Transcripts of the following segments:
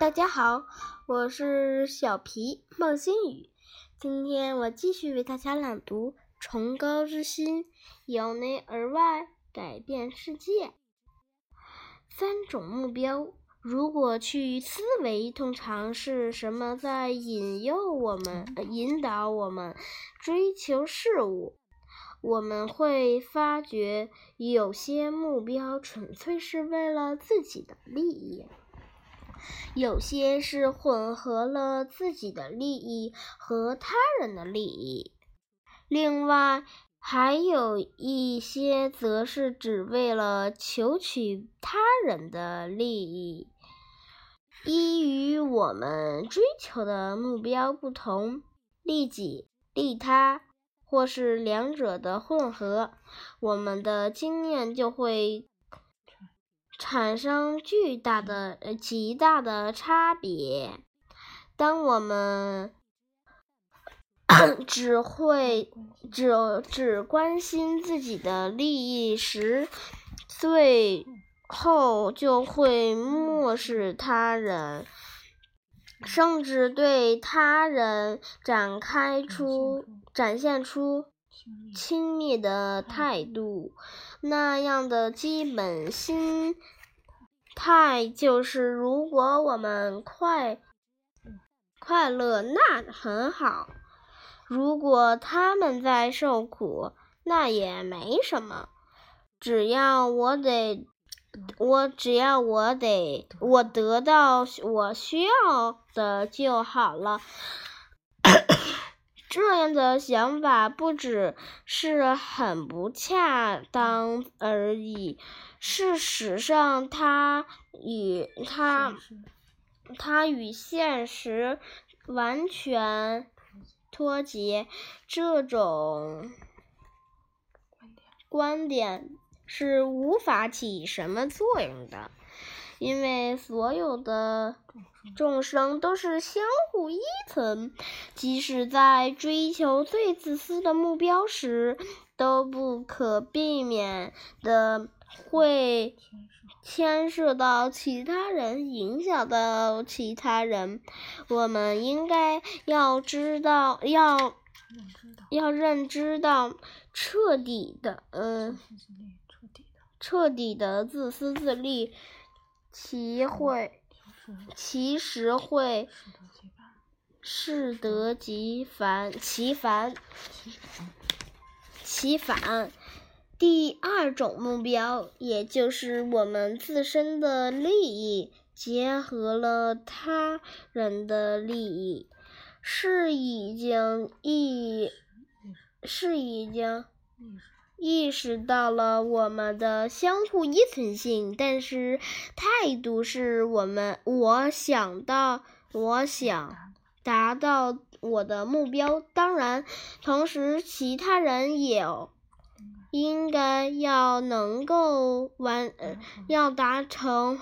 大家好，我是小皮孟新宇。今天我继续为大家朗读《崇高之心，由内而外改变世界》。三种目标，如果去思维，通常是什么在引诱我们、引导我们追求事物？我们会发觉，有些目标纯粹是为了自己的利益。有些是混合了自己的利益和他人的利益，另外还有一些则是只为了求取他人的利益。一与我们追求的目标不同，利己利他，或是两者的混合，我们的经验就会。产生巨大的、呃极大的差别。当我们 只会只只关心自己的利益时，最后就会漠视他人，甚至对他人展开出、展现出轻蔑的态度。那样的基本心态就是：如果我们快快乐，那很好；如果他们在受苦，那也没什么。只要我得，我只要我得，我得到我需要的就好了。这样的想法不只是很不恰当而已，事实上，它与它它与现实完全脱节。这种观点是无法起什么作用的。因为所有的众生都是相互依存，即使在追求最自私的目标时，都不可避免的会牵涉到其他人，影响到其他人。我们应该要知道，要要认知到彻底的，嗯，彻底的自私自利。其会，其实会适得其反，其反，其反。第二种目标，也就是我们自身的利益，结合了他人的利益，是已经意，是已经。意识到了我们的相互依存性，但是态度是我们我想到我想达到我的目标，当然，同时其他人也应该要能够完要达成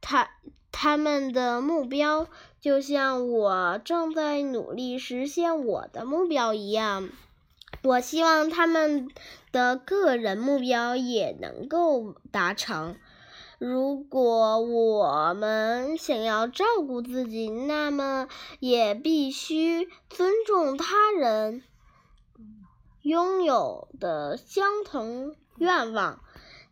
他他们的目标，就像我正在努力实现我的目标一样。我希望他们的个人目标也能够达成。如果我们想要照顾自己，那么也必须尊重他人拥有的相同愿望。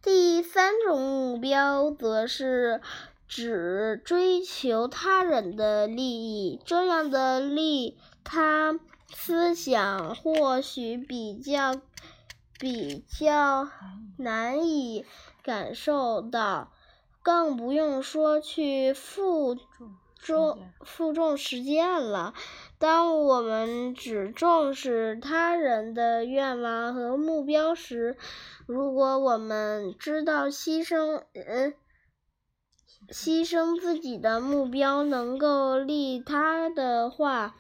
第三种目标则是只追求他人的利益，这样的利他。思想或许比较比较难以感受到，更不用说去负重负重实践了。当我们只重视他人的愿望和目标时，如果我们知道牺牲嗯牺牲自己的目标能够利他的话。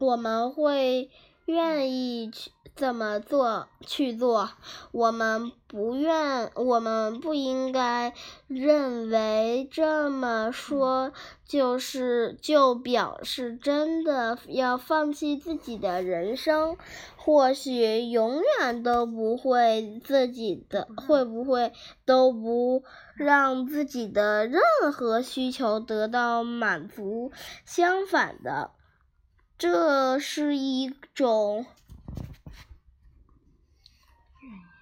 我们会愿意去这么做去做。我们不愿，我们不应该认为这么说就是就表示真的要放弃自己的人生。或许永远都不会自己的，会不会都不让自己的任何需求得到满足？相反的，这是一种。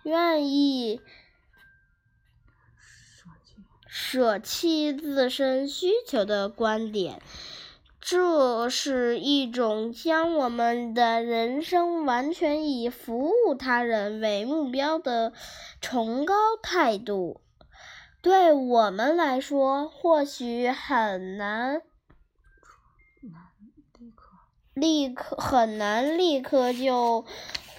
愿意舍弃自身需求的观点，这是一种将我们的人生完全以服务他人为目标的崇高态度。对我们来说，或许很难立刻很难立刻就。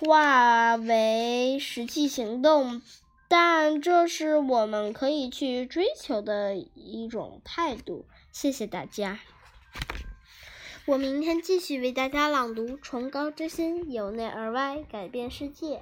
化为实际行动，但这是我们可以去追求的一种态度。谢谢大家，我明天继续为大家朗读《崇高之心，由内而外改变世界》。